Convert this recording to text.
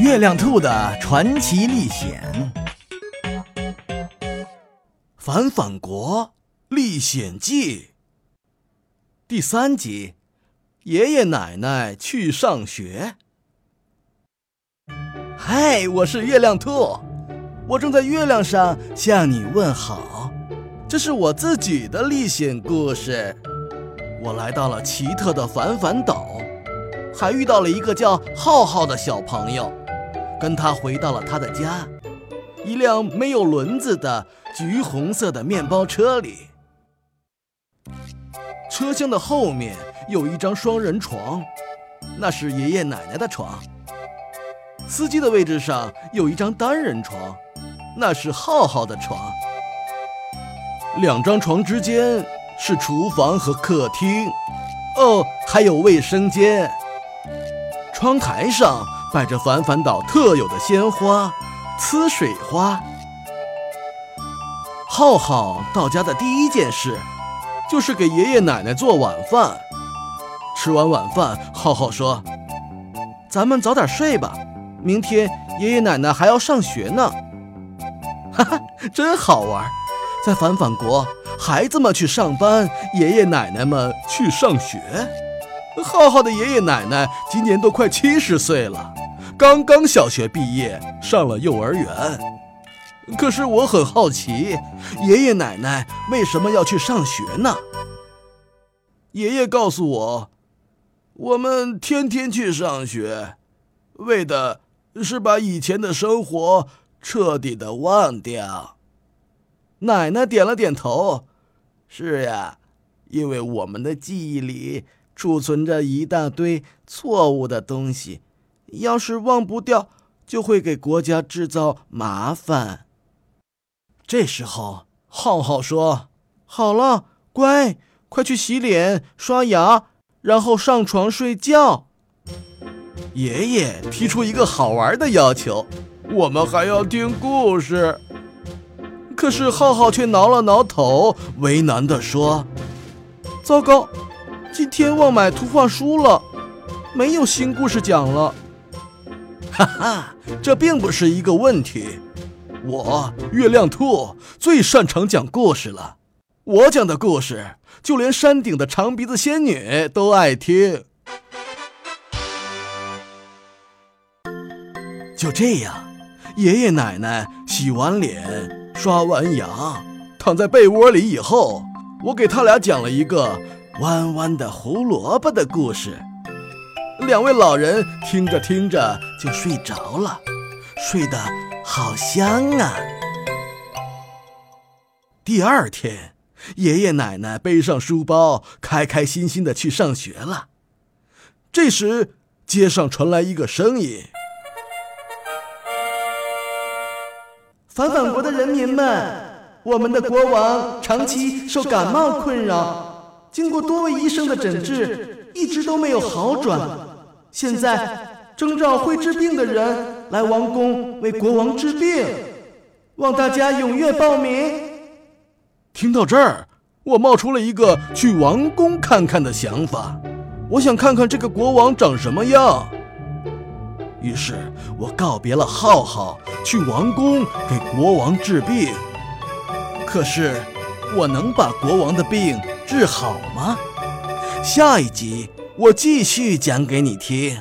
月亮兔的传奇历险，《反反国历险记》第三集：爷爷奶奶去上学。嗨，我是月亮兔，我正在月亮上向你问好。这是我自己的历险故事。我来到了奇特的反反岛，还遇到了一个叫浩浩的小朋友。跟他回到了他的家，一辆没有轮子的橘红色的面包车里。车厢的后面有一张双人床，那是爷爷奶奶的床。司机的位置上有一张单人床，那是浩浩的床。两张床之间是厨房和客厅，哦，还有卫生间。窗台上。摆着反反岛特有的鲜花，呲水花。浩浩到家的第一件事，就是给爷爷奶奶做晚饭。吃完晚饭，浩浩说：“咱们早点睡吧，明天爷爷奶奶还要上学呢。”哈哈，真好玩！在反反国，孩子们去上班，爷爷奶奶们去上学。浩浩的爷爷奶奶今年都快七十岁了。刚刚小学毕业，上了幼儿园。可是我很好奇，爷爷奶奶为什么要去上学呢？爷爷告诉我，我们天天去上学，为的是把以前的生活彻底的忘掉。奶奶点了点头，是呀，因为我们的记忆里储存着一大堆错误的东西。要是忘不掉，就会给国家制造麻烦。这时候，浩浩说：“好了，乖，快去洗脸、刷牙，然后上床睡觉。”爷爷提出一个好玩的要求：“我们还要听故事。”可是浩浩却挠了挠头，为难地说：“糟糕，今天忘买图画书了，没有新故事讲了。”哈哈，这并不是一个问题。我月亮兔最擅长讲故事了，我讲的故事就连山顶的长鼻子仙女都爱听。就这样，爷爷奶奶洗完脸、刷完牙，躺在被窝里以后，我给他俩讲了一个弯弯的胡萝卜的故事。两位老人听着听着就睡着了，睡得好香啊。第二天，爷爷奶奶背上书包，开开心心的去上学了。这时，街上传来一个声音：“反反国的人民们，我们的国王长期受感冒困扰，经过多位医生的诊治，一直都没有好转。”现在征召会治病的人来王宫为国王治病，望大家踊跃报名。听到这儿，我冒出了一个去王宫看看的想法。我想看看这个国王长什么样。于是我告别了浩浩，去王宫给国王治病。可是，我能把国王的病治好吗？下一集。我继续讲给你听。